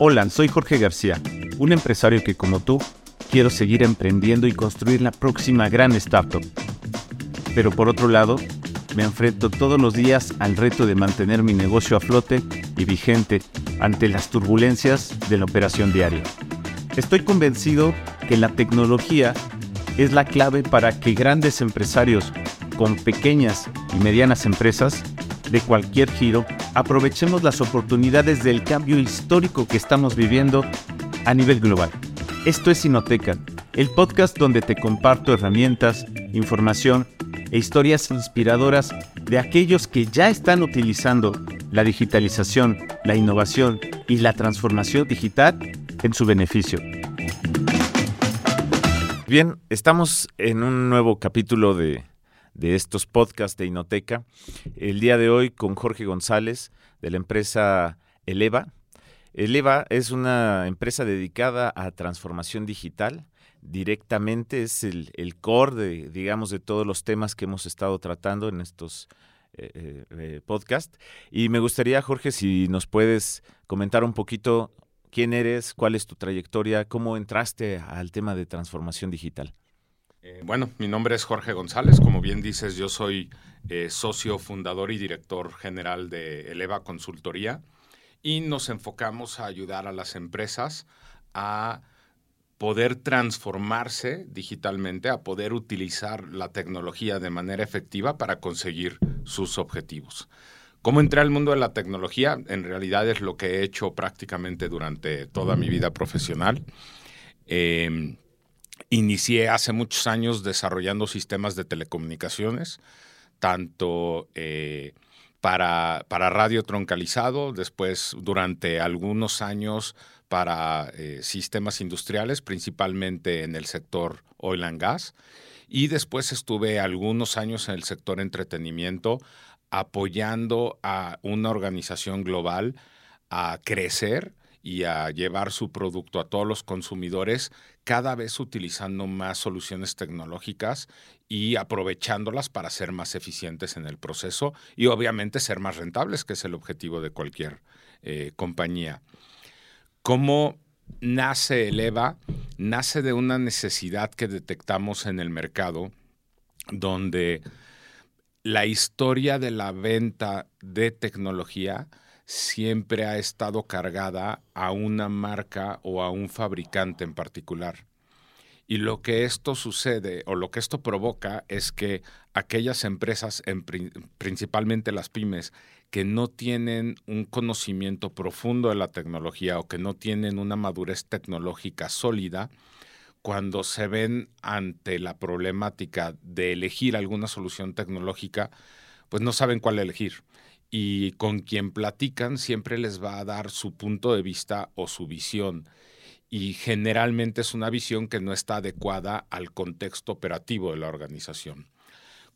Hola, soy Jorge García, un empresario que como tú quiero seguir emprendiendo y construir la próxima gran startup. Pero por otro lado, me enfrento todos los días al reto de mantener mi negocio a flote y vigente ante las turbulencias de la operación diaria. Estoy convencido que la tecnología es la clave para que grandes empresarios con pequeñas y medianas empresas de cualquier giro aprovechemos las oportunidades del cambio histórico que estamos viviendo a nivel global. Esto es Sinoteca, el podcast donde te comparto herramientas, información e historias inspiradoras de aquellos que ya están utilizando la digitalización, la innovación y la transformación digital en su beneficio. Bien, estamos en un nuevo capítulo de, de estos podcasts de Inoteca. El día de hoy con Jorge González de la empresa Eleva. Eleva es una empresa dedicada a transformación digital. Directamente es el, core de, digamos, de todos los temas que hemos estado tratando en estos eh, eh, eh, podcasts. Y me gustaría, Jorge, si nos puedes comentar un poquito quién eres, cuál es tu trayectoria, cómo entraste al tema de transformación digital. Bueno, mi nombre es Jorge González. Como bien dices, yo soy socio fundador y director general de Eleva Consultoría y nos enfocamos a ayudar a las empresas a poder transformarse digitalmente, a poder utilizar la tecnología de manera efectiva para conseguir sus objetivos. ¿Cómo entré al mundo de la tecnología? En realidad es lo que he hecho prácticamente durante toda mi vida profesional. Em, inicié hace muchos años desarrollando sistemas de telecomunicaciones, tanto eh, para, radio troncalizado, después durante algunos años para eh, sistemas industriales, principalmente en el sector oil and gas, y después estuve algunos años en el sector entretenimiento apoyando a una organización global a crecer y a llevar su producto a todos los consumidores, cada vez utilizando más soluciones tecnológicas y aprovechándolas para ser más eficientes en el proceso y obviamente ser más rentables, que es el objetivo de cualquier eh, compañía. ¿Cómo nace el EVA? Nace de una necesidad que detectamos en el mercado, donde la historia de la venta de tecnología siempre ha estado cargada a una marca o a un fabricante en particular. Y lo que esto sucede o lo que esto provoca es que aquellas empresas, principalmente las pymes, que no tienen un conocimiento profundo de la tecnología o que no tienen una madurez tecnológica sólida, cuando se ven ante la problemática de elegir alguna solución tecnológica, pues no saben cuál elegir. Y con quien platican siempre les va a dar su punto de vista o su visión y generalmente es una visión que no está adecuada al contexto operativo de la organización.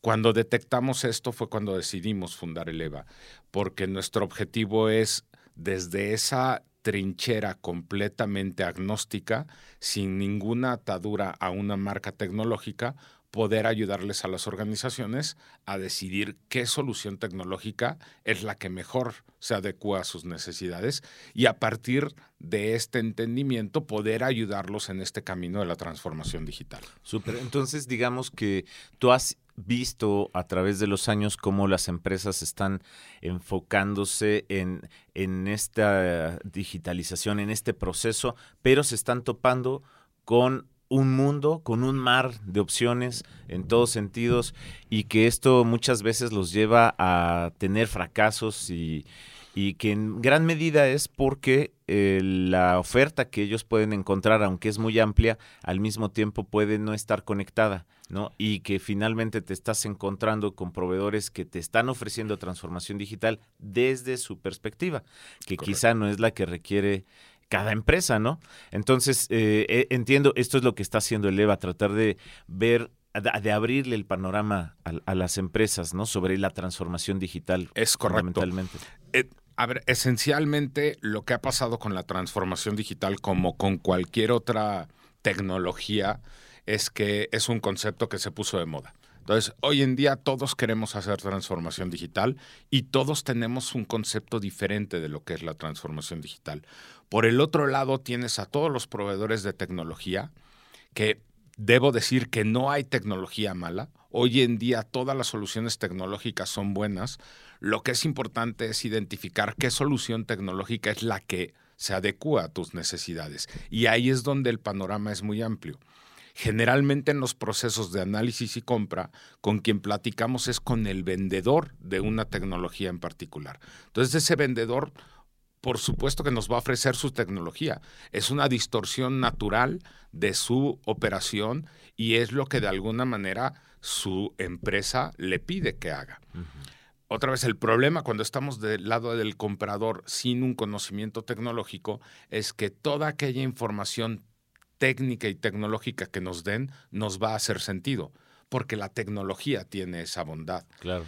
Cuando detectamos esto fue cuando decidimos fundar el EVA, porque nuestro objetivo es desde esa trinchera completamente agnóstica, sin ninguna atadura a una marca tecnológica, poder ayudarles a las organizaciones a decidir qué solución tecnológica es la que mejor se adecua a sus necesidades y a partir de este entendimiento poder ayudarlos en este camino de la transformación digital. Súper. Entonces, digamos que tú has visto a través de los años cómo las empresas están enfocándose en, en esta digitalización, en este proceso, pero se están topando con un mundo con un mar de opciones en todos sentidos y que esto muchas veces los lleva a tener fracasos y, que en gran medida es porque eh, la oferta que ellos pueden encontrar, aunque es muy amplia, al mismo tiempo puede no estar conectada, ¿no? Y que finalmente te estás encontrando con proveedores que te están ofreciendo transformación digital desde su perspectiva, que quizá no es la que requiere cada empresa, ¿no? Entonces, eh, eh, entiendo, esto es lo que está haciendo el EVA, tratar de ver de abrirle el panorama a, las empresas, ¿no? Sobre la transformación digital. Es correcto. Eh, a ver, esencialmente lo que ha pasado con la transformación digital, como con cualquier otra tecnología, es que es un concepto que se puso de moda. Entonces, hoy en día todos queremos hacer transformación digital y todos tenemos un concepto diferente de lo que es la transformación digital. Por el otro lado, tienes a todos los proveedores de tecnología que debo decir que no hay tecnología mala. Hoy en día todas las soluciones tecnológicas son buenas. Lo que es importante es identificar qué solución tecnológica es la que se adecua a tus necesidades. Y ahí es donde el panorama es muy amplio. Generalmente en los procesos de análisis y compra, con quien platicamos es con el vendedor de una tecnología en particular. Entonces ese vendedor, por supuesto que nos va a ofrecer su tecnología. Es una distorsión natural de su operación y es lo que de alguna manera su empresa le pide que haga. Otra vez, el problema cuando estamos del lado del comprador sin un conocimiento tecnológico es que toda aquella información técnica y tecnológica que nos den nos va a hacer sentido, porque la tecnología tiene esa bondad. Claro.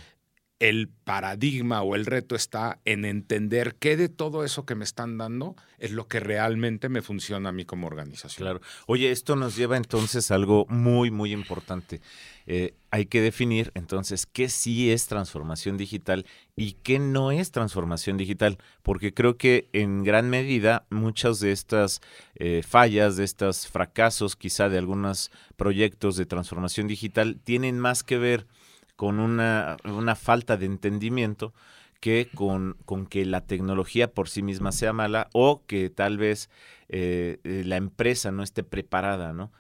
El paradigma o el reto está en entender qué de todo eso que me están dando es lo que realmente me funciona a mí como organización. Claro. Oye, esto nos lleva entonces a algo muy, muy importante. Eh, hay que definir entonces qué sí es transformación digital y qué no es transformación digital, porque creo que en gran medida muchas de estas eh, fallas, de estos fracasos quizá de algunos proyectos de transformación digital tienen más que ver con una, una falta de entendimiento que con, con, que la tecnología por sí misma sea mala o que tal vez eh, la empresa no esté preparada, ¿no?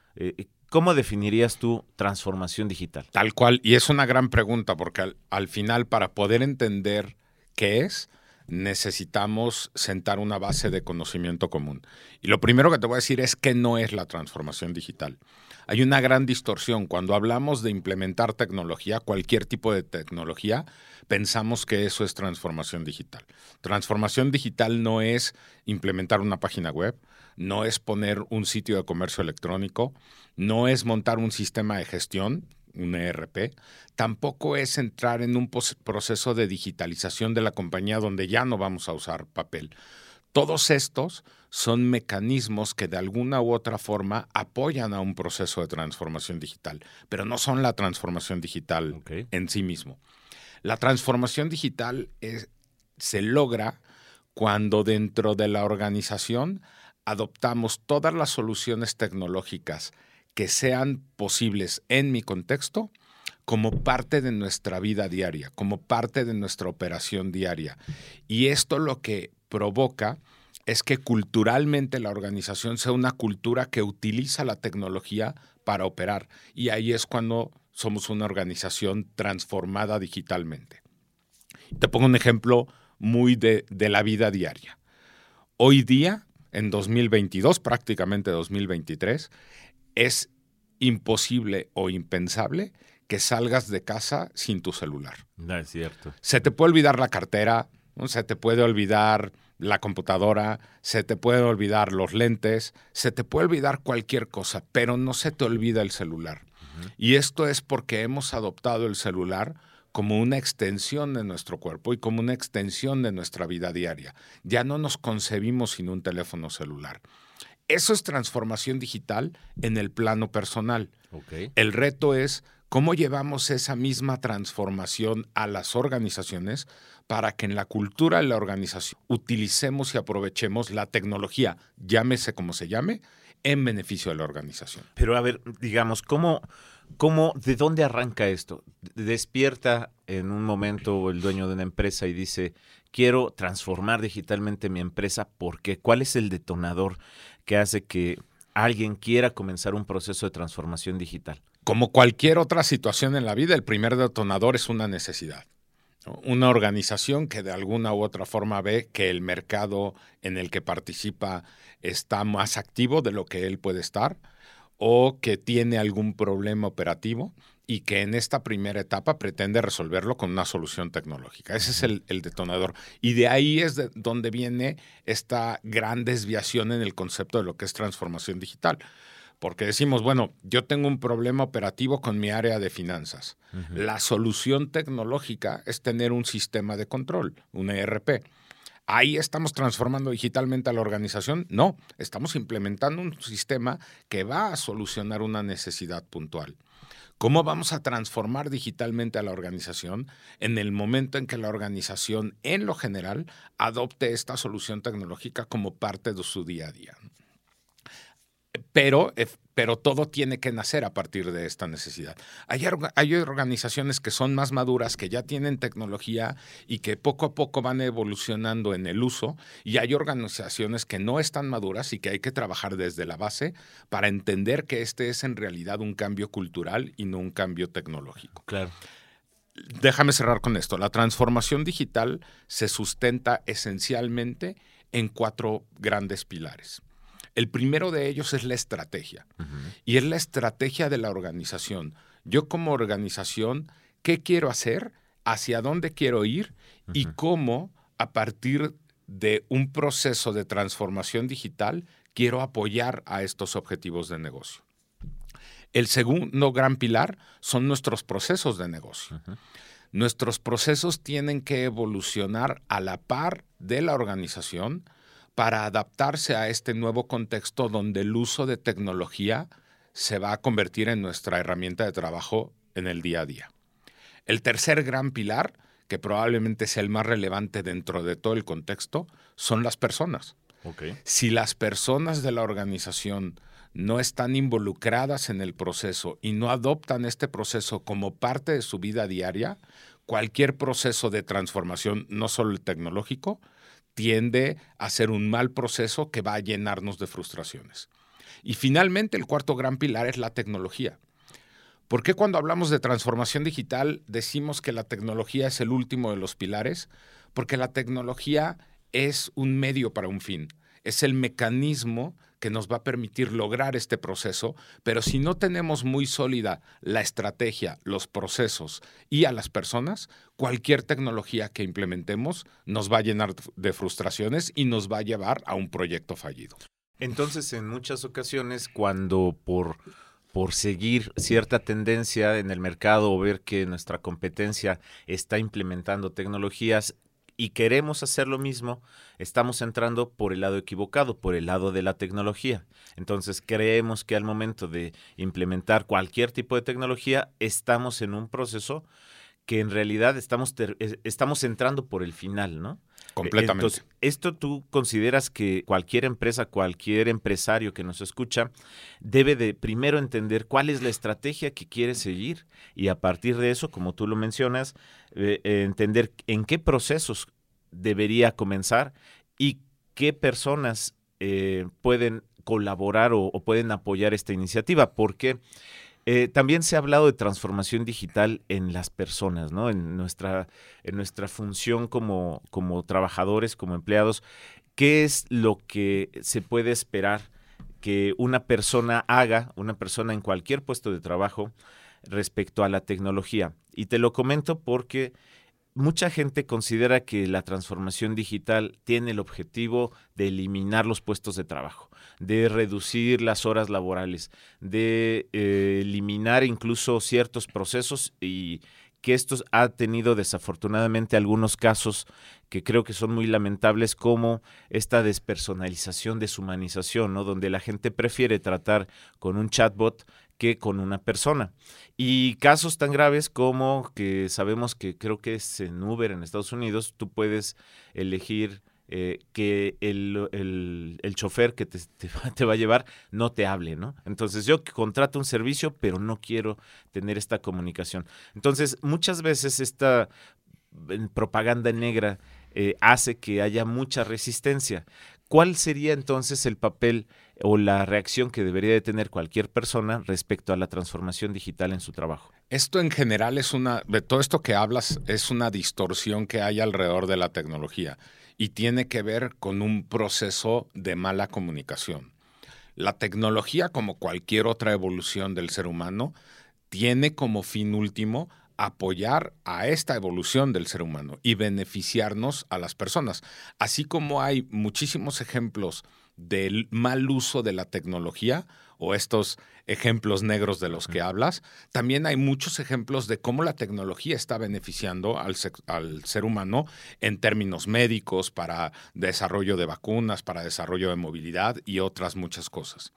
¿Cómo definirías tú transformación digital? Tal cual, y es una gran pregunta, porque al, final para poder entender qué es, necesitamos sentar una base de conocimiento común. Y lo primero que te voy a decir es que no es la transformación digital. Hay una gran distorsión. Cuando hablamos de implementar tecnología, cualquier tipo de tecnología, pensamos que eso es transformación digital. Transformación digital no es implementar una página web, no es poner un sitio de comercio electrónico, no es montar un sistema de gestión, un ERP, tampoco es entrar en un proceso de digitalización de la compañía donde ya no vamos a usar papel. Todos estos son mecanismos que de alguna u otra forma apoyan a un proceso de transformación digital, pero no son la transformación digital en sí mismo. La transformación digital se logra cuando dentro de la organización adoptamos todas las soluciones tecnológicas que sean posibles en mi contexto como parte de nuestra vida diaria, como parte de nuestra operación diaria. Y esto lo que provoca es que culturalmente la organización sea una cultura que utiliza la tecnología para operar. Y ahí es cuando somos una organización transformada digitalmente. Te pongo un ejemplo muy de, la vida diaria. Hoy día en 2022, prácticamente 2023, es imposible o impensable que salgas de casa sin tu celular. No es cierto. Se te puede olvidar la cartera, se te puede olvidar la computadora, se te puede olvidar los lentes, se te puede olvidar cualquier cosa, pero no se te olvida el celular. Y esto es porque hemos adoptado el celular como una extensión de nuestro cuerpo y como una extensión de nuestra vida diaria. Ya no nos concebimos sin un teléfono celular. Eso es transformación digital en el plano personal. El reto es cómo llevamos esa misma transformación a las organizaciones para que en la cultura de la organización utilicemos y aprovechemos la tecnología, llámese como se llame, en beneficio de la organización. Pero a ver, digamos, ¿cómo, ¿Cómo, ¿De dónde arranca esto? Despierta en un momento el dueño de una empresa y dice, quiero transformar digitalmente mi empresa porque ¿cuál es el detonador que hace que alguien quiera comenzar un proceso de transformación digital? Como cualquier otra situación en la vida, el primer detonador es una necesidad. Una organización que de alguna u otra forma ve que el mercado en el que participa está más activo de lo que él puede estar o que tiene algún problema operativo y que en esta primera etapa pretende resolverlo con una solución tecnológica. Ese es el, detonador. Y de ahí es de donde viene esta gran desviación en el concepto de lo que es transformación digital. Porque decimos, bueno, yo tengo un problema operativo con mi área de finanzas. La solución tecnológica es tener un sistema de control, un ERP. ahí estamos transformando digitalmente a la organización. No, estamos implementando un sistema que va a solucionar una necesidad puntual. ¿Cómo vamos a transformar digitalmente a la organización en el momento en que la organización, en lo general, adopte esta solución tecnológica como parte de su día a día? Pero pero todo tiene que nacer a partir de esta necesidad. Hay, hay, organizaciones que son más maduras, que ya tienen tecnología y que poco a poco van evolucionando en el uso, y hay organizaciones que no están maduras y que hay que trabajar desde la base para entender que este es en realidad un cambio cultural y no un cambio tecnológico. Claro. Déjame cerrar con esto. La transformación digital se sustenta esencialmente en cuatro grandes pilares. El primero de ellos es la estrategia. Y es la estrategia de la organización. Yo como organización, ¿qué quiero hacer? ¿Hacia dónde quiero ir? Y cómo, a partir de un proceso de transformación digital, quiero apoyar a estos objetivos de negocio. El segundo gran pilar son nuestros procesos de negocio. Nuestros procesos tienen que evolucionar a la par de la organización para adaptarse a este nuevo contexto donde el uso de tecnología se va a convertir en nuestra herramienta de trabajo en el día a día. El tercer gran pilar, que probablemente sea el más relevante dentro de todo el contexto, son las personas. Si las personas de la organización no están involucradas en el proceso y no adoptan este proceso como parte de su vida diaria, cualquier proceso de transformación, no solo el tecnológico, tiende a ser un mal proceso que va a llenarnos de frustraciones. Y finalmente, el cuarto gran pilar es la tecnología. ¿Por qué cuando hablamos de transformación digital decimos que la tecnología es el último de los pilares? Porque la tecnología es un medio para un fin, es el mecanismo que nos va a permitir lograr este proceso, pero si no tenemos muy sólida la estrategia, los procesos y a las personas, cualquier tecnología que implementemos nos va a llenar de frustraciones y nos va a llevar a un proyecto fallido. Entonces, en muchas ocasiones, cuando por por seguir cierta tendencia en el mercado o ver que nuestra competencia está implementando tecnologías, y queremos hacer lo mismo, estamos entrando por el lado equivocado, por el lado de la tecnología. Entonces creemos que al momento de implementar cualquier tipo de tecnología, estamos en un proceso que en realidad estamos, estamos entrando por el final, ¿no? Completamente. Entonces, ¿esto tú consideras que cualquier empresa, cualquier empresario que nos escucha, debe de primero entender cuál es la estrategia que quiere seguir y a partir de eso, como tú lo mencionas, eh, entender en qué procesos debería comenzar y qué personas eh, pueden colaborar o, o, pueden apoyar esta iniciativa? Porque eh, también se ha hablado de transformación digital en las personas, ¿no? En nuestra, en nuestra función como, como trabajadores, como empleados. ¿Qué es lo que se puede esperar que una persona haga, una persona en cualquier puesto de trabajo, respecto a la tecnología? Y te lo comento porque mucha gente considera que la transformación digital tiene el objetivo de eliminar los puestos de trabajo de reducir las horas laborales, de eh, eliminar incluso ciertos procesos y que esto ha tenido desafortunadamente algunos casos que creo que son muy lamentables como esta despersonalización, deshumanización, ¿no? donde la gente prefiere tratar con un chatbot con una persona. Y casos tan graves como que sabemos que creo que es en Uber en Estados Unidos, tú puedes elegir eh, que el, el, chofer que te, te, va a llevar no te hable, ¿no? Entonces yo contrato un servicio, pero no quiero tener esta comunicación. Entonces, muchas veces esta propaganda negra eh, hace que haya mucha resistencia. ¿Cuál sería entonces el papel o la reacción que debería de tener cualquier persona respecto a la transformación digital en su trabajo? Esto en general es una, de todo esto que hablas, es una distorsión que hay alrededor de la tecnología y tiene que ver con un proceso de mala comunicación. La tecnología, como cualquier otra evolución del ser humano, tiene como fin último apoyar a esta evolución del ser humano y beneficiarnos a las personas. Así como hay muchísimos ejemplos del mal uso de la tecnología o estos ejemplos negros de los que hablas, también hay muchos ejemplos de cómo la tecnología está beneficiando al, al, ser humano en términos médicos, para desarrollo de vacunas, para desarrollo de movilidad y otras muchas cosas.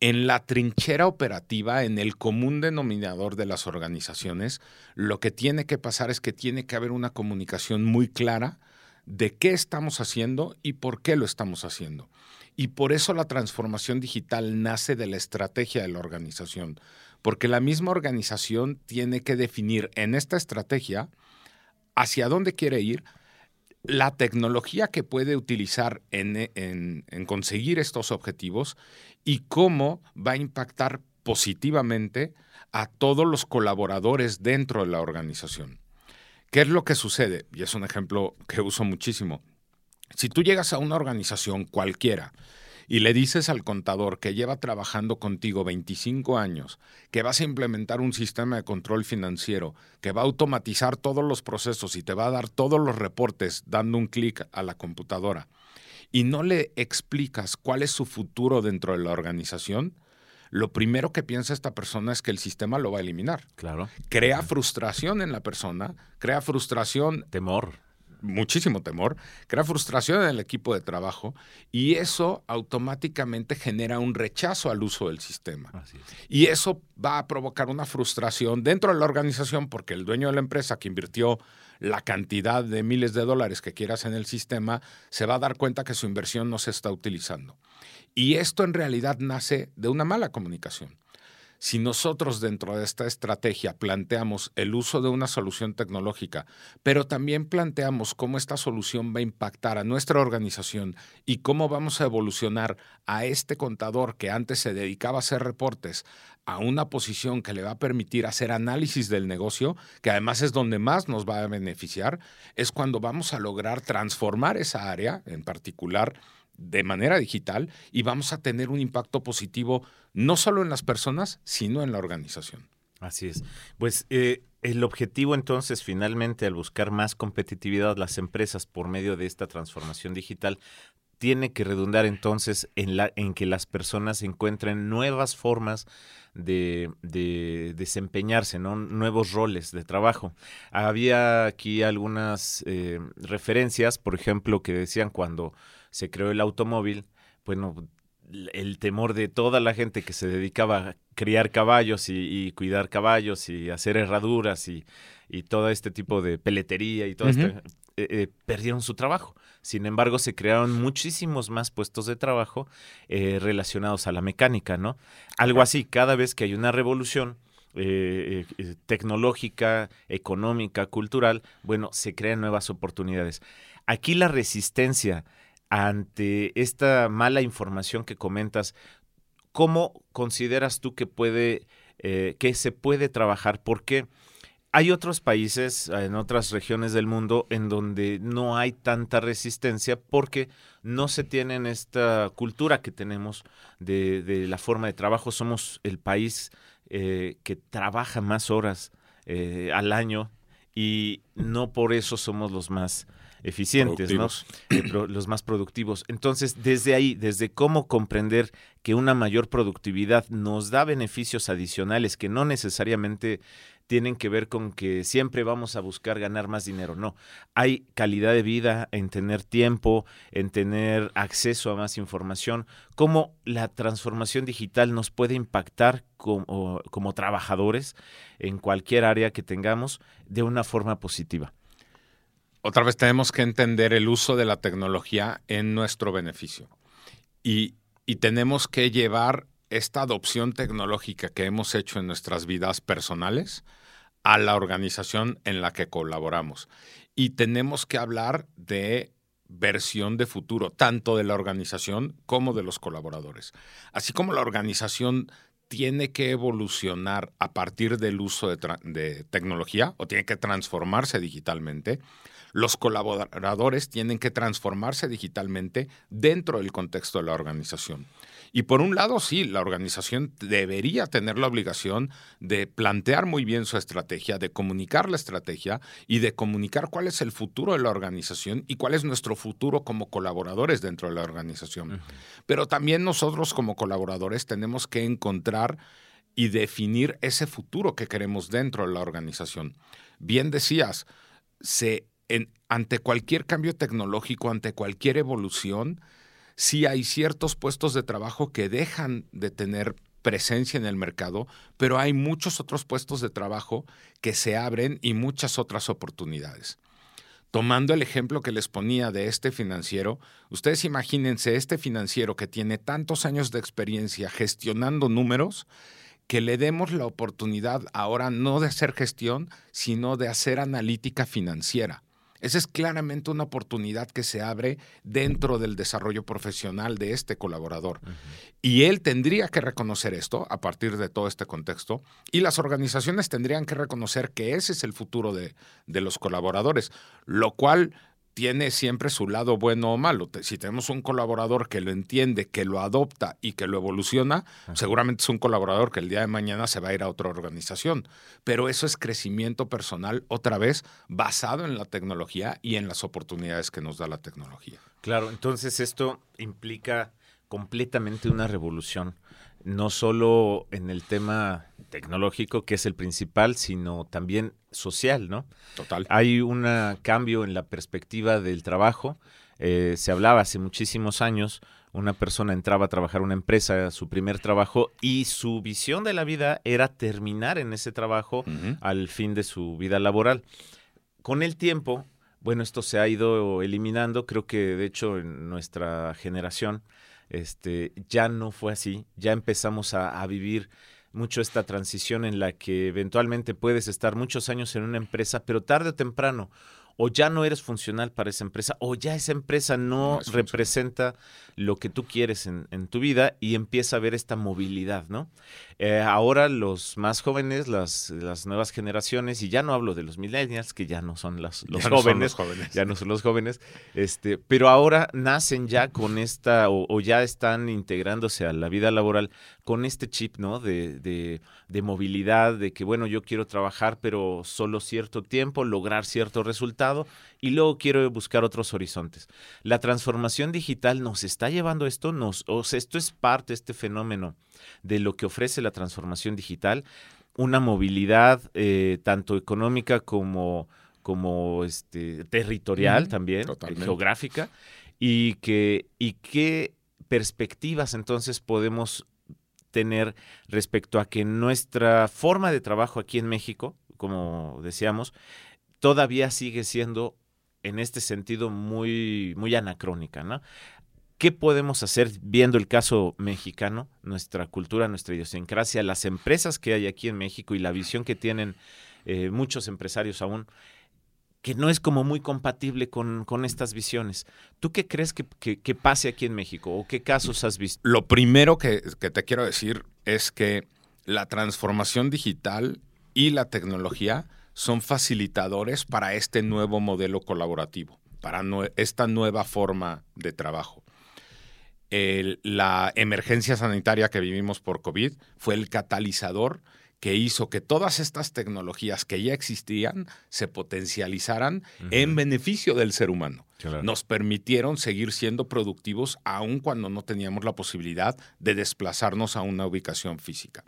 En la trinchera operativa, en el común denominador de las organizaciones, lo que tiene que pasar es que tiene que haber una comunicación muy clara de qué estamos haciendo y por qué lo estamos haciendo. Y por eso la transformación digital nace de la estrategia de la organización, porque la misma organización tiene que definir en esta estrategia hacia dónde quiere ir, la tecnología que puede utilizar en, conseguir estos objetivos y cómo va a impactar positivamente a todos los colaboradores dentro de la organización. ¿Qué es lo que sucede? Y es un ejemplo que uso muchísimo. Si tú llegas a una organización cualquiera y le dices al contador que lleva trabajando contigo 25 años, que vas a implementar un sistema de control financiero, que va a automatizar todos los procesos y te va a dar todos los reportes dando un clic a la computadora, y no le explicas cuál es su futuro dentro de la organización, lo primero que piensa esta persona es que el sistema lo va a eliminar. Claro. Crea frustración en la persona, crea frustración. Temor muchísimo temor, crea frustración en el equipo de trabajo y eso automáticamente genera un rechazo al uso del sistema. Y eso va a provocar una frustración dentro de la organización porque el dueño de la empresa que invirtió la cantidad de miles de dólares que quieras en el sistema se va a dar cuenta que su inversión no se está utilizando. Y esto en realidad nace de una mala comunicación. Si nosotros dentro de esta estrategia planteamos el uso de una solución tecnológica, pero también planteamos cómo esta solución va a impactar a nuestra organización y cómo vamos a evolucionar a este contador que antes se dedicaba a hacer reportes a una posición que le va a permitir hacer análisis del negocio, que además es donde más nos va a beneficiar, es cuando vamos a lograr transformar esa área, en particular de manera digital y vamos a tener un impacto positivo no solo en las personas, sino en la organización. Así es. Pues eh, el objetivo entonces finalmente al buscar más competitividad las empresas por medio de esta transformación digital tiene que redundar entonces en, la, en que las personas encuentren nuevas formas de, desempeñarse, ¿no? nuevos roles de trabajo. Había aquí algunas eh, referencias, por ejemplo, que decían cuando se creó el automóvil, bueno, el temor de toda la gente que se dedicaba a criar caballos y, cuidar caballos y hacer herraduras y, todo este tipo de peletería y todo esto, eh, eh, perdieron su trabajo. Sin embargo, se crearon muchísimos más puestos de trabajo eh, relacionados a la mecánica, ¿no? Algo así, cada vez que hay una revolución, tecnológica, económica, cultural, bueno, se crean nuevas oportunidades. Aquí la resistencia ante esta mala información que comentas, ¿cómo consideras tú que puede, eh, que se puede trabajar? Porque hay otros países, en otras regiones del mundo, en donde no hay tanta resistencia porque no se tienen esta cultura que tenemos de, la forma de trabajo. Somos el país eh, que trabaja más horas eh, al año y no por eso somos los más eficientes, ¿no? Eh, los más productivos. Entonces, desde ahí, desde cómo comprender que una mayor productividad nos da beneficios adicionales que no necesariamente tienen que ver con que siempre vamos a buscar ganar más dinero. No, hay calidad de vida en tener tiempo, en tener acceso a más información, cómo la transformación digital nos puede impactar como, como trabajadores en cualquier área que tengamos de una forma positiva otra vez tenemos que entender el uso de la tecnología en nuestro beneficio. Y, tenemos que llevar esta adopción tecnológica que hemos hecho en nuestras vidas personales a la organización en la que colaboramos. Y tenemos que hablar de versión de futuro, tanto de la organización como de los colaboradores. Así como la organización tiene que evolucionar a partir del uso de, de tecnología o tiene que transformarse digitalmente, Los colaboradores tienen que transformarse digitalmente dentro del contexto de la organización. Y por un lado, sí, la organización debería tener la obligación de plantear muy bien su estrategia, de comunicar la estrategia y de comunicar cuál es el futuro de la organización y cuál es nuestro futuro como colaboradores dentro de la organización. Pero también nosotros como colaboradores tenemos que encontrar y definir ese futuro que queremos dentro de la organización. Bien decías, se, ante cualquier cambio tecnológico, ante cualquier evolución, sí hay ciertos puestos de trabajo que dejan de tener presencia en el mercado, pero hay muchos otros puestos de trabajo que se abren y muchas otras oportunidades. Tomando el ejemplo que les ponía de este financiero, ustedes imagínense este financiero que tiene tantos años de experiencia gestionando números, que le demos la oportunidad ahora no de hacer gestión, sino de hacer analítica financiera. Esa es claramente una oportunidad que se abre dentro del desarrollo profesional de este colaborador. Y él tendría que reconocer esto a partir de todo este contexto y las organizaciones tendrían que reconocer que ese es el futuro de, de los colaboradores, lo cual tiene siempre su lado bueno o malo. Si tenemos un colaborador que lo entiende, que lo adopta y que lo evoluciona, seguramente es un colaborador que el día de mañana se va a ir a otra organización. Pero eso es crecimiento personal, otra vez, basado en la tecnología y en las oportunidades que nos da la tecnología. Claro, entonces esto implica completamente una revolución no solo en el tema tecnológico, que es el principal, sino también social, ¿no? Total. Hay un cambio en la perspectiva del trabajo. Eh, se hablaba hace muchísimos años, una persona entraba a trabajar en una empresa, su primer trabajo, y su visión de la vida era terminar en ese trabajo al fin de su vida laboral. Con el tiempo, bueno, esto se ha ido eliminando, creo que de hecho en nuestra generación, este, ya no fue así, ya empezamos a, a vivir mucho esta transición en la que eventualmente puedes estar muchos años en una empresa, pero tarde o temprano o ya no eres funcional para esa empresa, o ya esa empresa no, representa lo que tú quieres en, tu vida y empieza a ver esta movilidad, ¿no? Eh, ahora los más jóvenes, las, las, nuevas generaciones, y ya no hablo de los millennials, que ya no son los, jóvenes, ya no son los jóvenes, este, pero ahora nacen ya con esta, o, ya están integrándose a la vida laboral con este chip, ¿no? De, de, de movilidad, de que, bueno, yo quiero trabajar, pero solo cierto tiempo, lograr cierto resultado y luego quiero buscar otros horizontes. La transformación digital nos está llevando esto, nos, o sea, esto es parte, este fenómeno de lo que ofrece la transformación digital, una movilidad eh, tanto económica como, como este, territorial también, geográfica, y que, y qué perspectivas entonces podemos tener respecto a que nuestra forma de trabajo aquí en México, como decíamos, todavía sigue siendo en este sentido muy, muy anacrónica, ¿no? ¿Qué podemos hacer viendo el caso mexicano, nuestra cultura, nuestra idiosincrasia, las empresas que hay aquí en México y la visión que tienen eh, muchos empresarios aún, que no es como muy compatible con, estas visiones? ¿Tú qué crees que, pase aquí en México o qué casos has visto? Lo primero que, que te quiero decir es que la transformación digital y la tecnología son facilitadores para este nuevo modelo colaborativo, para esta nueva forma de trabajo. La emergencia sanitaria que vivimos por COVID fue el catalizador que hizo que todas estas tecnologías que ya existían se potencializaran en beneficio del ser humano. Nos permitieron seguir siendo productivos aun cuando no teníamos la posibilidad de desplazarnos a una ubicación física.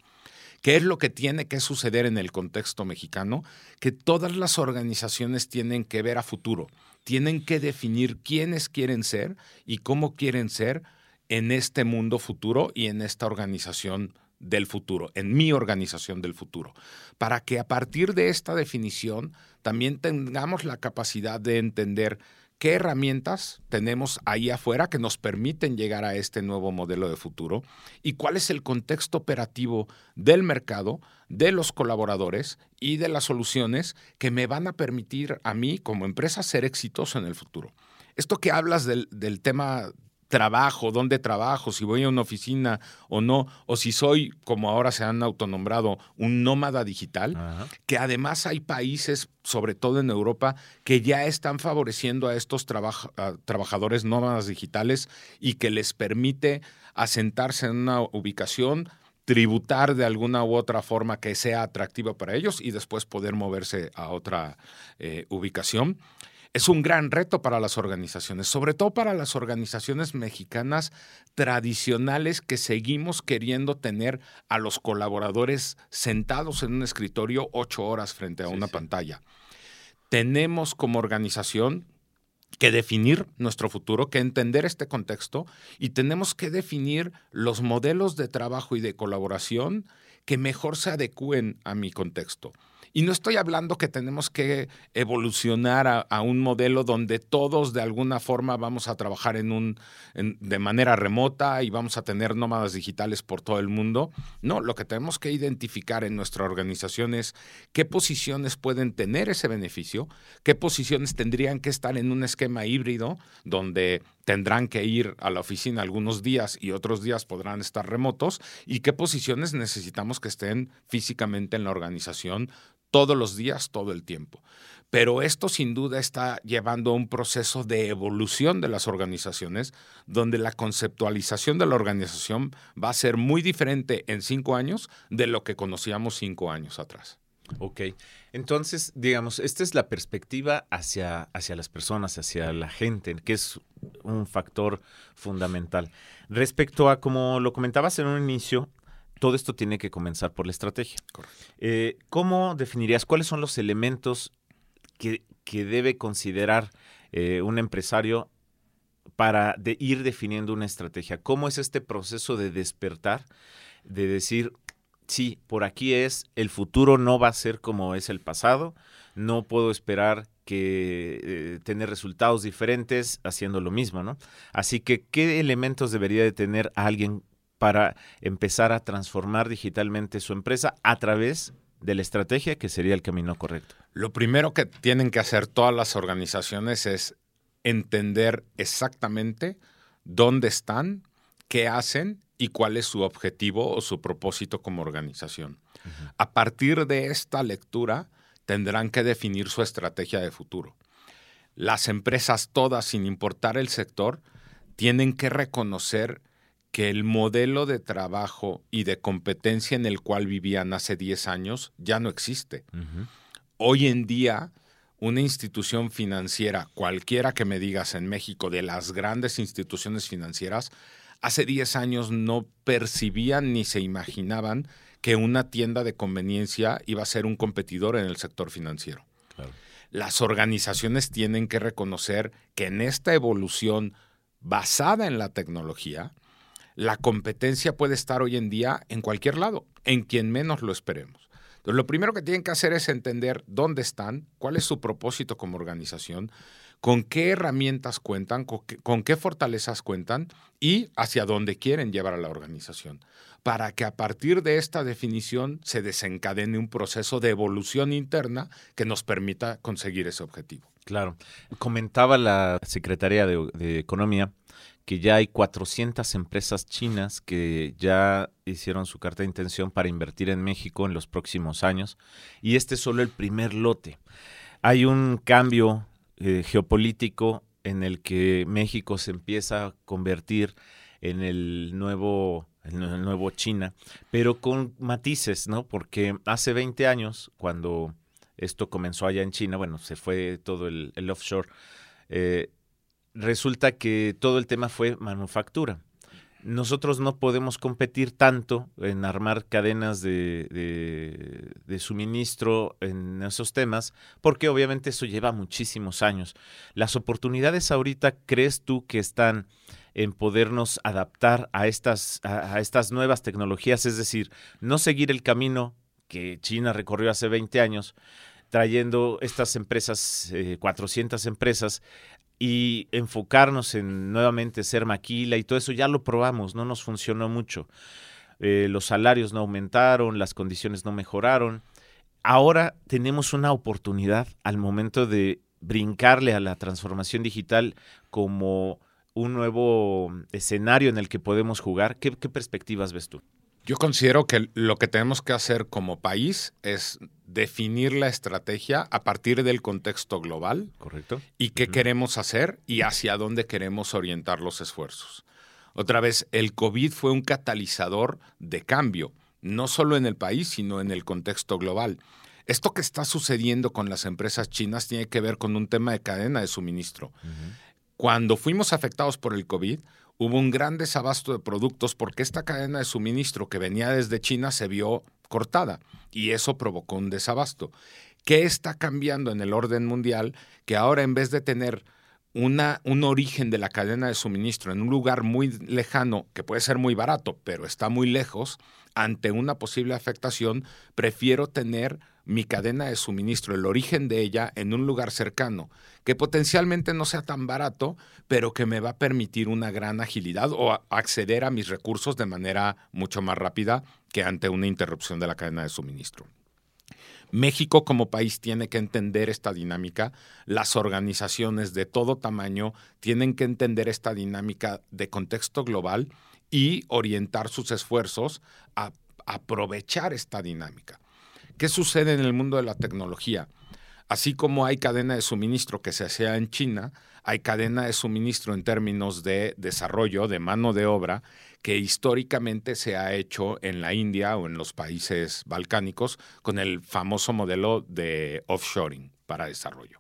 ¿Qué es lo que tiene que suceder en el contexto mexicano? Que todas las organizaciones tienen que ver a futuro, tienen que definir quiénes quieren ser y cómo quieren ser en este mundo futuro y en esta organización del futuro, en mi organización del futuro, para que a partir de esta definición también tengamos la capacidad de entender qué herramientas tenemos ahí afuera que nos permiten llegar a este nuevo modelo de futuro y cuál es el contexto operativo del mercado, de los colaboradores y de las soluciones que me van a permitir a mí como empresa ser exitoso en el futuro. Esto que hablas del, tema trabajo, dónde trabajo, si voy a una oficina o no, o si soy, como ahora se han autonombrado, un nómada digital, que además hay países, sobre todo en Europa, que ya están favoreciendo a estos trabajadores nómadas digitales y que les permite asentarse en una ubicación, tributar de alguna u otra forma que sea atractiva para ellos y después poder moverse a otra eh, ubicación es un gran reto para las organizaciones, sobre todo para las organizaciones mexicanas tradicionales que seguimos queriendo tener a los colaboradores sentados en un escritorio ocho horas frente a una pantalla. Tenemos como organización que definir nuestro futuro, que entender este contexto y tenemos que definir los modelos de trabajo y de colaboración que mejor se adecúen a mi contexto. Y no estoy hablando que tenemos que evolucionar a, un modelo donde todos de alguna forma vamos a trabajar en un, de manera remota y vamos a tener nómadas digitales por todo el mundo. No, lo que tenemos que identificar en nuestra organización es qué posiciones pueden tener ese beneficio, qué posiciones tendrían que estar en un esquema híbrido donde tendrán que ir a la oficina algunos días y otros días podrán estar remotos y qué posiciones necesitamos que estén físicamente en la organización todos los días, todo el tiempo. Pero esto sin duda está llevando a un proceso de evolución de las organizaciones, donde la conceptualización de la organización va a ser muy diferente en cinco años de lo que conocíamos cinco años atrás. Ok, entonces, digamos, esta es la perspectiva hacia, hacia las personas, hacia la gente, que es un factor fundamental. Respecto a, como lo comentabas en un inicio, todo esto tiene que comenzar por la estrategia. Eh, ¿Cómo definirías cuáles son los elementos que, debe considerar eh, un empresario para ir definiendo una estrategia? ¿Cómo es este proceso de despertar, de decir, sí, por aquí es, el futuro no va a ser como es el pasado, no puedo esperar que eh, tener resultados diferentes haciendo lo mismo, ¿no? Así que, ¿qué elementos debería de tener alguien para empezar a transformar digitalmente su empresa a través de la estrategia que sería el camino correcto? Lo primero que tienen que hacer todas las organizaciones es entender exactamente dónde están, qué hacen y cuál es su objetivo o su propósito como organización. A partir de esta lectura, tendrán que definir su estrategia de futuro. Las empresas todas, sin importar el sector, tienen que reconocer que el modelo de trabajo y de competencia en el cual vivían hace 10 años ya no existe. Hoy en día, una institución financiera, cualquiera que me digas en México, de las grandes instituciones financieras, hace 10 años no percibían ni se imaginaban que una tienda de conveniencia iba a ser un competidor en el sector financiero. Las organizaciones tienen que reconocer que en esta evolución basada en la tecnología, la competencia puede estar hoy en día en cualquier lado, en quien menos lo esperemos. Entonces, lo primero que tienen que hacer es entender dónde están, cuál es su propósito como organización, con qué herramientas cuentan, con qué, fortalezas cuentan y hacia dónde quieren llevar a la organización, para que a partir de esta definición se desencadene un proceso de evolución interna que nos permita conseguir ese objetivo. Claro. Comentaba la Secretaría de, de Economía que ya hay 400 empresas chinas que ya hicieron su carta de intención para invertir en México en los próximos años y este es solo el primer lote. Hay un cambio eh, geopolítico en el que México se empieza a convertir en el nuevo el nuevo China, pero con matices, ¿no? Porque hace 20 años, cuando esto comenzó allá en China, bueno, se fue todo el, offshore, eh, resulta que todo el tema fue manufactura. Nosotros no podemos competir tanto en armar cadenas de, suministro en esos temas, porque obviamente eso lleva muchísimos años. Las oportunidades ahorita, ¿crees tú que están en podernos adaptar a estas, a, estas nuevas tecnologías? Es decir, no seguir el camino que China recorrió hace 20 años, trayendo estas empresas, 400 eh, empresas, y enfocarnos en nuevamente ser maquila y todo eso ya lo probamos, no nos funcionó mucho. Eh, los salarios no aumentaron, las condiciones no mejoraron. Ahora tenemos una oportunidad al momento de brincarle a la transformación digital como un nuevo escenario en el que podemos jugar. ¿Qué, perspectivas ves tú? Yo considero que lo que tenemos que hacer como país es definir la estrategia a partir del contexto global. Correcto. Y qué queremos hacer y hacia dónde queremos orientar los esfuerzos. Otra vez, el COVID fue un catalizador de cambio, no solo en el país, sino en el contexto global. Esto que está sucediendo con las empresas chinas tiene que ver con un tema de cadena de suministro. Cuando fuimos afectados por el COVID, hubo un gran desabasto de productos porque esta cadena de suministro que venía desde China se vio cortada y eso provocó un desabasto. ¿Qué está cambiando en el orden mundial? Que ahora en vez de tener una, un origen de la cadena de suministro en un lugar muy lejano, que puede ser muy barato, pero está muy lejos, ante una posible afectación, prefiero tener mi cadena de suministro, el origen de ella en un lugar cercano, que potencialmente no sea tan barato, pero que me va a permitir una gran agilidad o acceder a mis recursos de manera mucho más rápida que ante una interrupción de la cadena de suministro. México como país tiene que entender esta dinámica, las organizaciones de todo tamaño tienen que entender esta dinámica de contexto global y orientar sus esfuerzos a aprovechar esta dinámica. ¿Qué sucede en el mundo de la tecnología? Así como hay cadena de suministro que se hacía en China, hay cadena de suministro en términos de desarrollo, de mano de obra, que históricamente se ha hecho en la India o en los países balcánicos con el famoso modelo de offshoring para desarrollo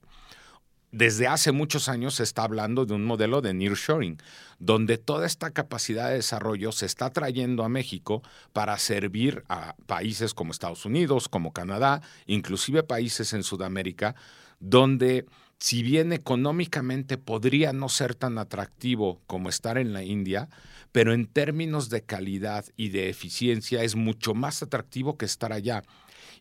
desde hace muchos años se está hablando de un modelo de nearshoring, donde toda esta capacidad de desarrollo se está trayendo a México para servir a países como Estados Unidos, como Canadá, inclusive países en Sudamérica, donde si bien económicamente podría no ser tan atractivo como estar en la India, pero en términos de calidad y de eficiencia es mucho más atractivo que estar allá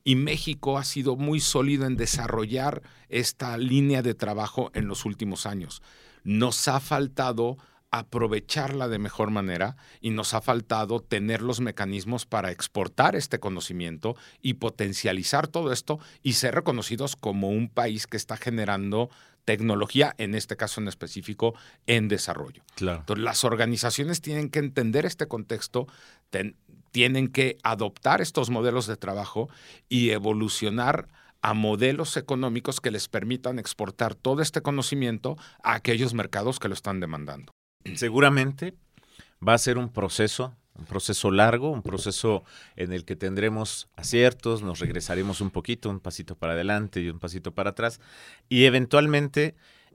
y México ha sido muy sólido en desarrollar esta línea de trabajo en los últimos años. Nos ha faltado aprovecharla de mejor manera y nos ha faltado tener los mecanismos para exportar este conocimiento y potencializar todo esto y ser reconocidos como un país que está generando tecnología, en este caso en específico, en desarrollo. Claro. Entonces, las organizaciones tienen que entender este contexto, tienen que adoptar estos modelos de trabajo y evolucionar a modelos económicos que les permitan exportar todo este conocimiento a aquellos mercados que lo están demandando. Seguramente va a ser un proceso, un proceso largo, un proceso en el que tendremos aciertos, nos regresaremos un poquito, un pasito para adelante y un pasito para atrás, y eventualmente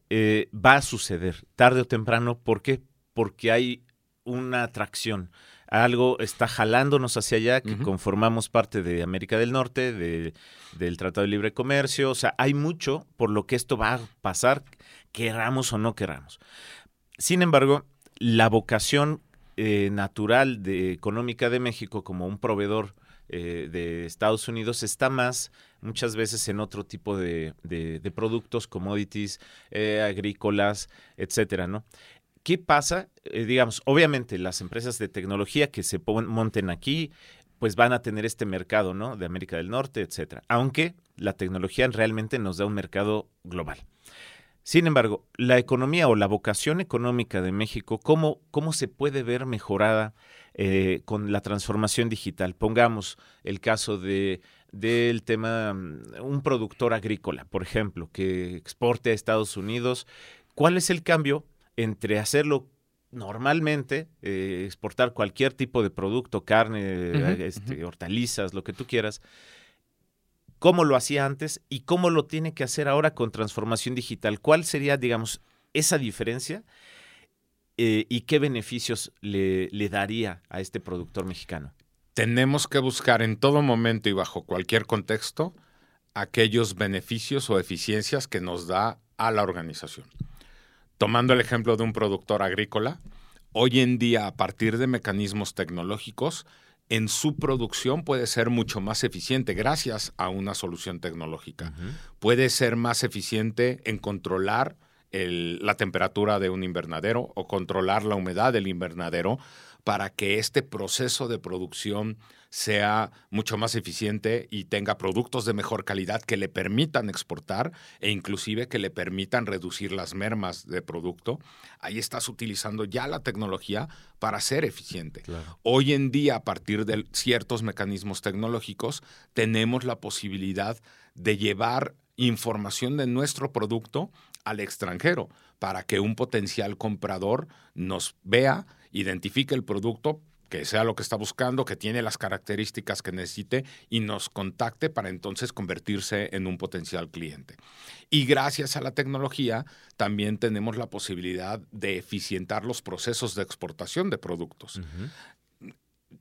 eh, va a suceder, tarde o temprano, ¿por qué? Porque hay una atracción algo está jalándonos hacia allá, que conformamos parte de América del Norte, del Tratado de Libre Comercio. O sea, hay mucho por lo que esto va a pasar, queramos o no queramos. Sin embargo, la vocación eh, natural de, económica de México como un proveedor eh, de Estados Unidos está más muchas veces en otro tipo de, productos, commodities, eh, agrícolas, etcétera, ¿no? ¿Qué pasa? Eh, digamos, obviamente las empresas de tecnología que se monten aquí, pues van a tener este mercado, ¿no? De América del Norte, etcétera. Aunque la tecnología realmente nos da un mercado global. Sin embargo, la economía o la vocación económica de México, ¿cómo, cómo se puede ver mejorada eh, con la transformación digital? Pongamos el caso de del tema, mm, un productor agrícola, por ejemplo, que exporte a Estados Unidos. ¿Cuál es el cambio entre hacerlo normalmente, eh, exportar cualquier tipo de producto, carne, este, hortalizas, lo que tú quieras, cómo lo hacía antes y cómo lo tiene que hacer ahora con transformación digital. ¿Cuál sería, digamos, esa diferencia eh, y qué beneficios le, le daría a este productor mexicano? Tenemos que buscar en todo momento y bajo cualquier contexto aquellos beneficios o eficiencias que nos da a la organización. Tomando el ejemplo de un productor agrícola, hoy en día a partir de mecanismos tecnológicos, en su producción puede ser mucho más eficiente gracias a una solución tecnológica. Puede ser más eficiente en controlar la temperatura de un invernadero o controlar la humedad del invernadero para que este proceso de producción sea mucho más eficiente y tenga productos de mejor calidad que le permitan exportar e inclusive que le permitan reducir las mermas de producto. Ahí estás utilizando ya la tecnología para ser eficiente. Hoy en día, a partir de ciertos mecanismos tecnológicos, tenemos la posibilidad de llevar información de nuestro producto al extranjero para que un potencial comprador nos vea, identifique el producto, que sea lo que está buscando, que tiene las características que necesite y nos contacte para entonces convertirse en un potencial cliente. Y gracias a la tecnología también tenemos la posibilidad de eficientar los procesos de exportación de productos.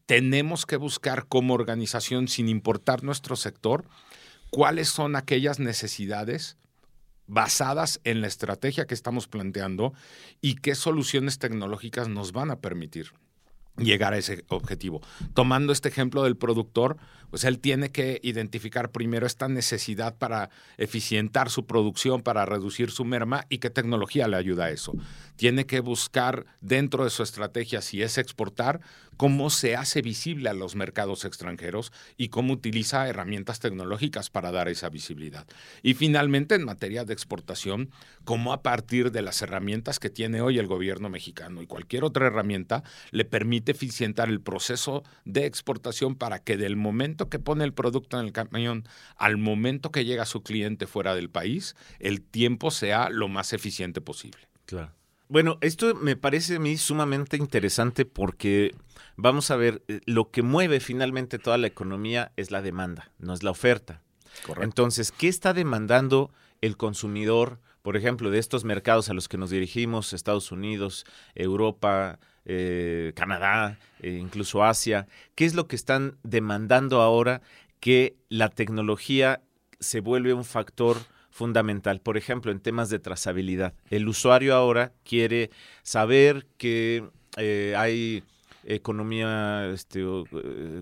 Tenemos que buscar como organización, sin importar nuestro sector, cuáles son aquellas necesidades basadas en la estrategia que estamos planteando y qué soluciones tecnológicas nos van a permitir llegar a ese objetivo. Tomando este ejemplo del productor, pues él tiene que identificar primero esta necesidad para eficientar su producción, para reducir su merma y qué tecnología le ayuda a eso. Tiene que buscar dentro de su estrategia, si es exportar, cómo se hace visible a los mercados extranjeros y cómo utiliza herramientas tecnológicas para dar esa visibilidad. Y finalmente, en materia de exportación, cómo a partir de las herramientas que tiene hoy el gobierno mexicano y cualquier otra herramienta, le permite eficientar el proceso de exportación para que del momento que pone el producto en el camión al momento que llega su cliente fuera del país, el tiempo sea lo más eficiente posible. Claro. Bueno, esto me parece a mí sumamente interesante porque vamos a ver, eh, lo que mueve finalmente toda la economía es la demanda, no es la oferta. Correcto. Entonces, ¿qué está demandando el consumidor, por ejemplo, de estos mercados a los que nos dirigimos, Estados Unidos, Europa, eh, Canadá, eh, incluso Asia, ¿qué es lo que están demandando ahora que la tecnología se vuelve un factor fundamental? Por ejemplo, en temas de trazabilidad. El usuario ahora quiere saber que eh, hay economía, este,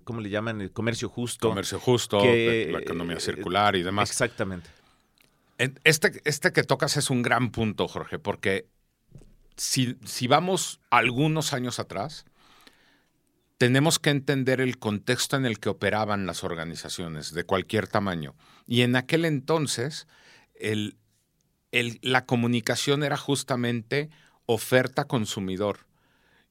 ¿cómo le llaman? El comercio justo. Comercio justo, la economía circular y demás. Exactamente. Este, este que tocas es un gran punto, Jorge, porque si, vamos algunos años atrás, tenemos que entender el contexto en el que operaban las organizaciones de cualquier tamaño. Y en aquel entonces, la comunicación era justamente oferta consumidor.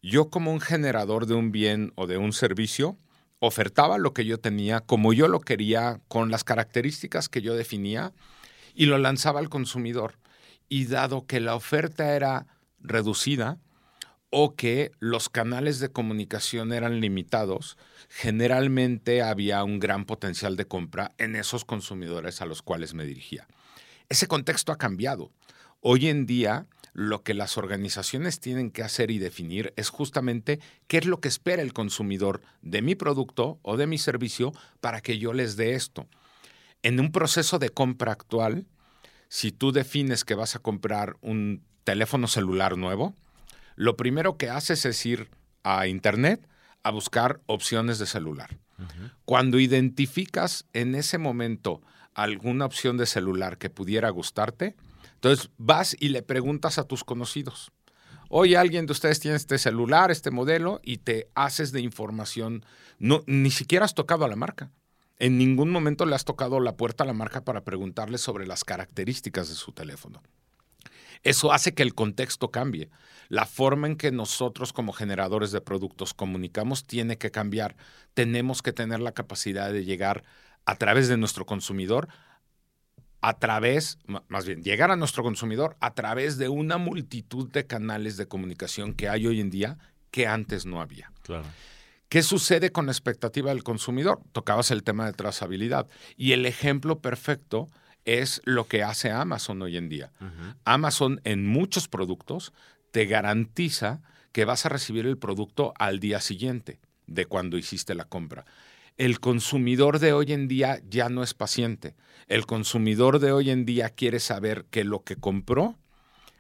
Yo como un generador de un bien o de un servicio, ofertaba lo que yo tenía como yo lo quería, con las características que yo definía, y lo lanzaba al consumidor. Y dado que la oferta era reducida o que los canales de comunicación eran limitados, generalmente había un gran potencial de compra en esos consumidores a los cuales me dirigía. Ese contexto ha cambiado. Hoy en día, lo que las organizaciones tienen que hacer y definir es justamente qué es lo que espera el consumidor de mi producto o de mi servicio para que yo les dé esto. En un proceso de compra actual, si tú defines que vas a comprar un teléfono celular nuevo, lo primero que haces es ir a Internet a buscar opciones de celular. Cuando identificas en ese momento alguna opción de celular que pudiera gustarte, entonces vas y le preguntas a tus conocidos. Oye, alguien de ustedes tiene este celular, este modelo, y te haces de información. No, ni siquiera has tocado a la marca. En ningún momento le has tocado la puerta a la marca para preguntarle sobre las características de su teléfono. Eso hace que el contexto cambie. La forma en que nosotros como generadores de productos comunicamos tiene que cambiar. Tenemos que tener la capacidad de llegar a través de nuestro consumidor, a través, más bien, llegar a nuestro consumidor a través de una multitud de canales de comunicación que hay hoy en día que antes no había. Claro. ¿Qué sucede con la expectativa del consumidor? Tocabas el tema de trazabilidad. Y el ejemplo perfecto es lo que hace Amazon hoy en día. Amazon en muchos productos te garantiza que vas a recibir el producto al día siguiente de cuando hiciste la compra. El consumidor de hoy en día ya no es paciente. El consumidor de hoy en día quiere saber que lo que compró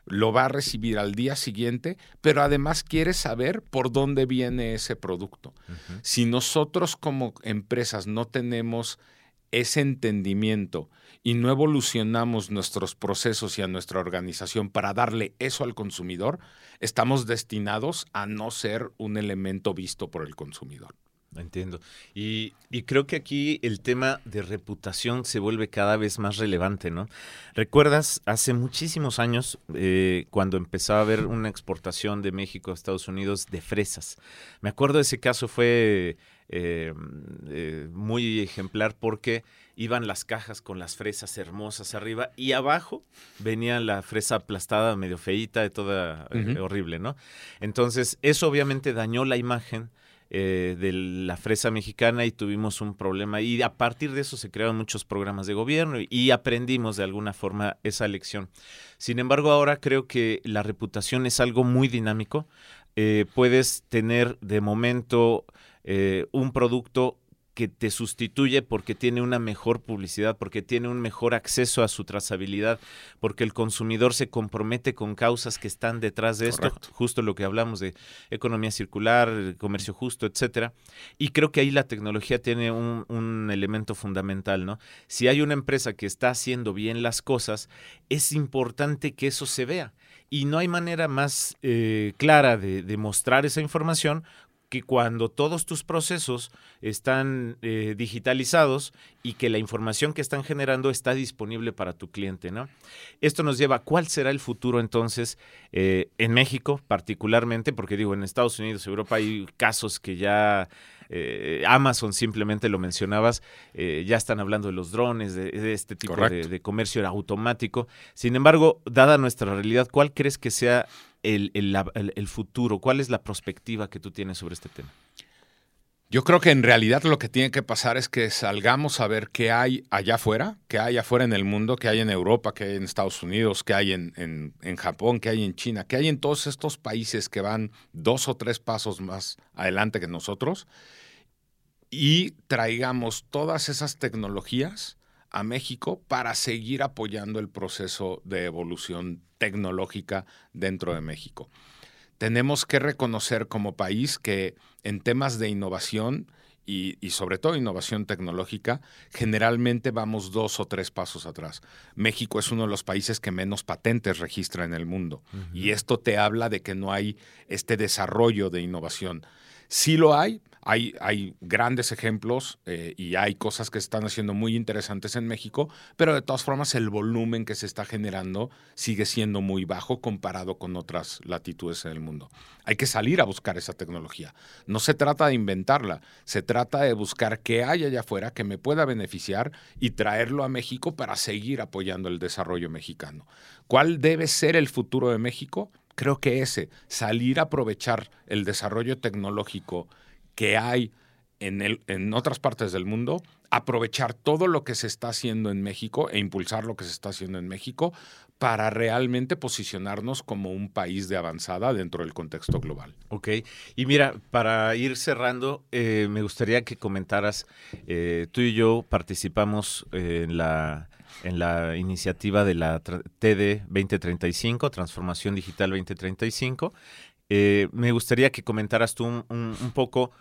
lo va a recibir al día siguiente, pero además quiere saber por dónde viene ese producto. Si nosotros como empresas no tenemos ese entendimiento y no evolucionamos nuestros procesos y a nuestra organización para darle eso al consumidor, estamos destinados a no ser un elemento visto por el consumidor. Entiendo. Y, creo que aquí el tema de reputación se vuelve cada vez más relevante, ¿no? ¿Recuerdas hace muchísimos años eh, cuando empezaba a haber una exportación de México a Estados Unidos de fresas? Me acuerdo de ese caso, fue eh, eh, muy ejemplar porque iban las cajas con las fresas hermosas arriba y abajo venía la fresa aplastada, medio feíta, toda horrible, ¿no? Entonces, eso obviamente dañó la imagen eh, de la fresa mexicana y tuvimos un problema. Y a partir de eso se crearon muchos programas de gobierno y aprendimos de alguna forma esa lección. Sin embargo, ahora creo que la reputación es algo muy dinámico. Eh, puedes tener de momento eh, un producto que te sustituye porque tiene una mejor publicidad, porque tiene un mejor acceso a su trazabilidad, porque el consumidor se compromete con causas que están detrás de esto, justo lo que hablamos de economía circular, comercio justo, etcétera. Y creo que ahí la tecnología tiene un, elemento fundamental, ¿no? Si hay una empresa que está haciendo bien las cosas, es importante que eso se vea. Y no hay manera más eh, clara de, de mostrar esa información que cuando todos tus procesos están eh, digitalizados y que la información que están generando está disponible para tu cliente, ¿no? Esto nos lleva a cuál será el futuro entonces eh, en México particularmente, porque digo, en Estados Unidos, Europa hay casos que ya eh, Amazon simplemente lo mencionabas, ya están hablando de los drones, de, este tipo de, de, comercio automático. Sin embargo, dada nuestra realidad, ¿cuál crees que sea el, futuro? ¿Cuál es la perspectiva que tú tienes sobre este tema? Yo creo que en realidad lo que tiene que pasar es que salgamos a ver qué hay allá afuera, qué hay afuera en el mundo, qué hay en Europa, qué hay en Estados Unidos, qué hay en, en, Japón, qué hay en China, qué hay en todos estos países que van dos o tres pasos más adelante que nosotros y traigamos todas esas tecnologías a México para seguir apoyando el proceso de evolución tecnológica dentro de México. Tenemos que reconocer como país que en temas de innovación y, sobre todo innovación tecnológica, generalmente vamos dos o tres pasos atrás. México es uno de los países que menos patentes registra en el mundo y esto te habla de que no hay este desarrollo de innovación. Sí lo hay, hay, grandes ejemplos eh, y hay cosas que se están haciendo muy interesantes en México, pero de todas formas el volumen que se está generando sigue siendo muy bajo comparado con otras latitudes en el mundo. Hay que salir a buscar esa tecnología. No se trata de inventarla, se trata de buscar qué hay allá afuera que me pueda beneficiar y traerlo a México para seguir apoyando el desarrollo mexicano. ¿Cuál debe ser el futuro de México? Creo que ese, salir a aprovechar el desarrollo tecnológico que hay en, el, en otras partes del mundo, aprovechar todo lo que se está haciendo en México e impulsar lo que se está haciendo en México para realmente posicionarnos como un país de avanzada dentro del contexto global. Ok, y mira, para ir cerrando, eh, me gustaría que comentaras, eh, tú y yo participamos en la en la iniciativa de la TD 2035, Transformación Digital 2035, eh, me gustaría que comentaras tú un, poco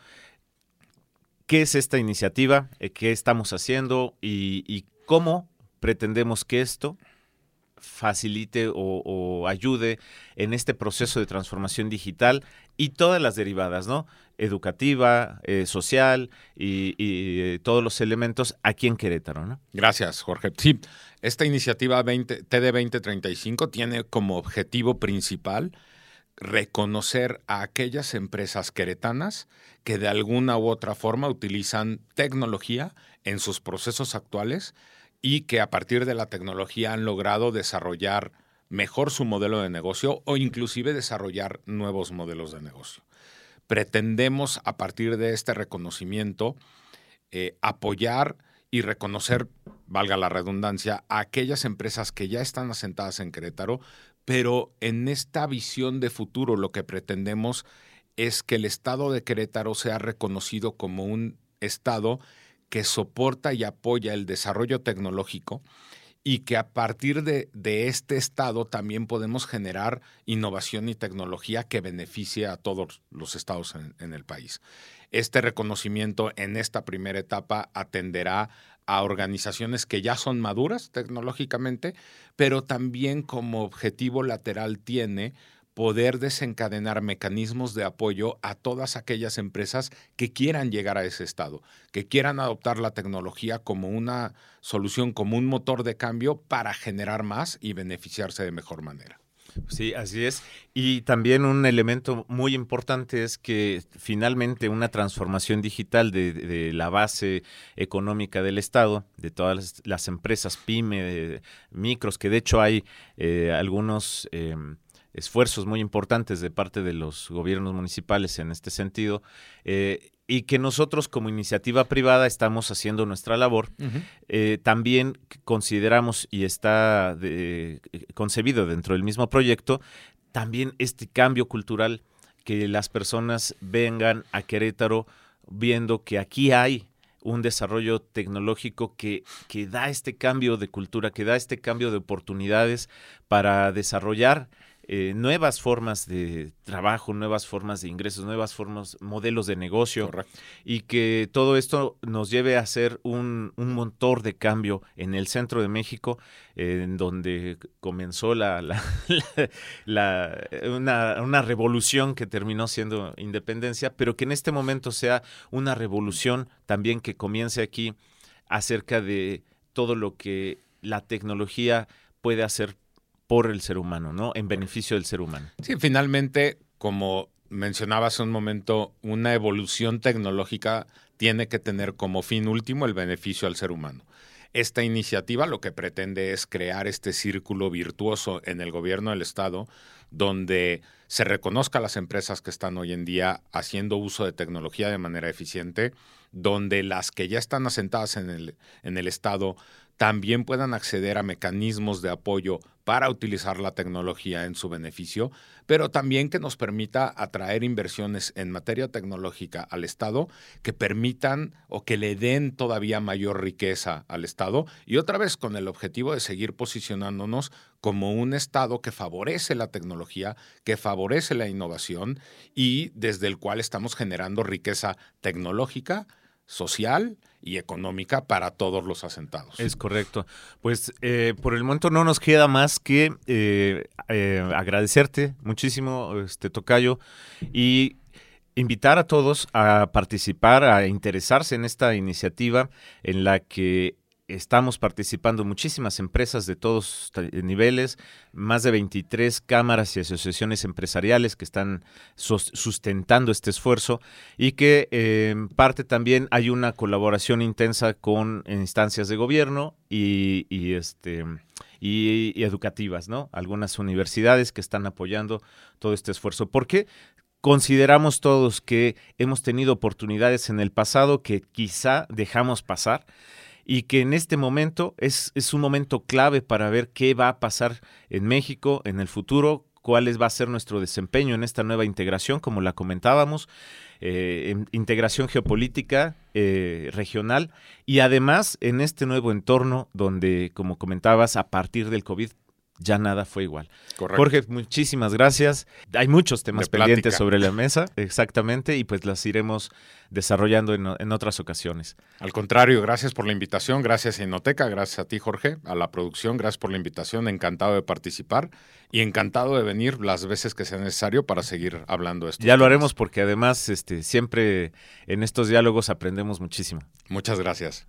qué es esta iniciativa, eh, qué estamos haciendo y, cómo pretendemos que esto facilite o, ayude en este proceso de transformación digital y todas las derivadas, ¿no? Educativa, eh, social y, todos los elementos aquí en Querétaro, ¿no? Gracias, Jorge. Sí, esta iniciativa 20, TD 2035 tiene como objetivo principal reconocer a aquellas empresas queretanas que de alguna u otra forma utilizan tecnología en sus procesos actuales y que a partir de la tecnología han logrado desarrollar mejor su modelo de negocio o inclusive desarrollar nuevos modelos de negocio. Pretendemos a partir de este reconocimiento eh, apoyar y reconocer, valga la redundancia, a aquellas empresas que ya están asentadas en Querétaro, pero en esta visión de futuro lo que pretendemos es que el Estado de Querétaro sea reconocido como un Estado que soporta y apoya el desarrollo tecnológico y que a partir de, este Estado también podemos generar innovación y tecnología que beneficie a todos los estados en el país. Este reconocimiento en esta primera etapa atenderá a organizaciones que ya son maduras tecnológicamente, pero también como objetivo lateral tiene poder desencadenar mecanismos de apoyo a todas aquellas empresas que quieran llegar a ese estado, que quieran adoptar la tecnología como una solución, como un motor de cambio para generar más y beneficiarse de mejor manera. Sí, así es. Y también un elemento muy importante es que finalmente una transformación digital de, la base económica del Estado, de todas las, empresas pyme, micros, que de hecho hay eh, algunos... Em, esfuerzos muy importantes de parte de los gobiernos municipales en este sentido eh, y que nosotros como iniciativa privada estamos haciendo nuestra labor. Eh, también consideramos y está concebido dentro del mismo proyecto también este cambio cultural que las personas vengan a Querétaro viendo que aquí hay un desarrollo tecnológico que, que da este cambio de cultura, que da este cambio de oportunidades para desarrollar eh, nuevas formas de trabajo, nuevas formas de ingresos, nuevas formas, modelos de negocio. Y que todo esto nos lleve a ser un, motor de cambio en el centro de México, en donde comenzó la, una, una revolución que terminó siendo independencia, pero que en este momento sea una revolución también que comience aquí acerca de todo lo que la tecnología puede hacer por el ser humano, ¿no? En beneficio del ser humano. Sí, finalmente, como mencionaba hace un momento, una evolución tecnológica tiene que tener como fin último el beneficio al ser humano. Esta iniciativa lo que pretende es crear este círculo virtuoso en el gobierno del Estado donde se reconozca a las empresas que están hoy en día haciendo uso de tecnología de manera eficiente, donde las que ya están asentadas en el, en el Estado también puedan acceder a mecanismos de apoyo para utilizar la tecnología en su beneficio, pero también que nos permita atraer inversiones en materia tecnológica al Estado que permitan o que le den todavía mayor riqueza al Estado y otra vez con el objetivo de seguir posicionándonos como un Estado que favorece la tecnología, que favorece la innovación y desde el cual estamos generando riqueza tecnológica, social y económica para todos los asentados. Es correcto. Pues eh, por el momento no nos queda más que eh, eh, agradecerte muchísimo, este Tocayo, y invitar a todos a participar, a interesarse en esta iniciativa en la que estamos participando muchísimas empresas de todos niveles, más de 23 cámaras y asociaciones empresariales que están sustentando este esfuerzo y que en parte también hay una colaboración intensa con instancias de gobierno y, este y, educativas, ¿no? Algunas universidades que están apoyando todo este esfuerzo. ¿Por qué? Consideramos todos que hemos tenido oportunidades en el pasado que quizá dejamos pasar y que en este momento es, es un momento clave para ver qué va a pasar en México en el futuro, cuál va a ser nuestro desempeño en esta nueva integración, como la comentábamos, eh, integración geopolítica eh, regional y además en este nuevo entorno donde, como comentabas, a partir del COVID ya nada fue igual. Jorge, muchísimas gracias. Hay muchos temas pendientes sobre la mesa, exactamente, y pues las iremos desarrollando en, otras ocasiones. Al contrario, gracias por la invitación, gracias a Inoteca, gracias a ti Jorge, a la producción, gracias por la invitación, encantado de participar y encantado de venir las veces que sea necesario para seguir hablando de esto. Ya lo haremos porque además este, siempre en estos diálogos aprendemos muchísimo. Muchas gracias.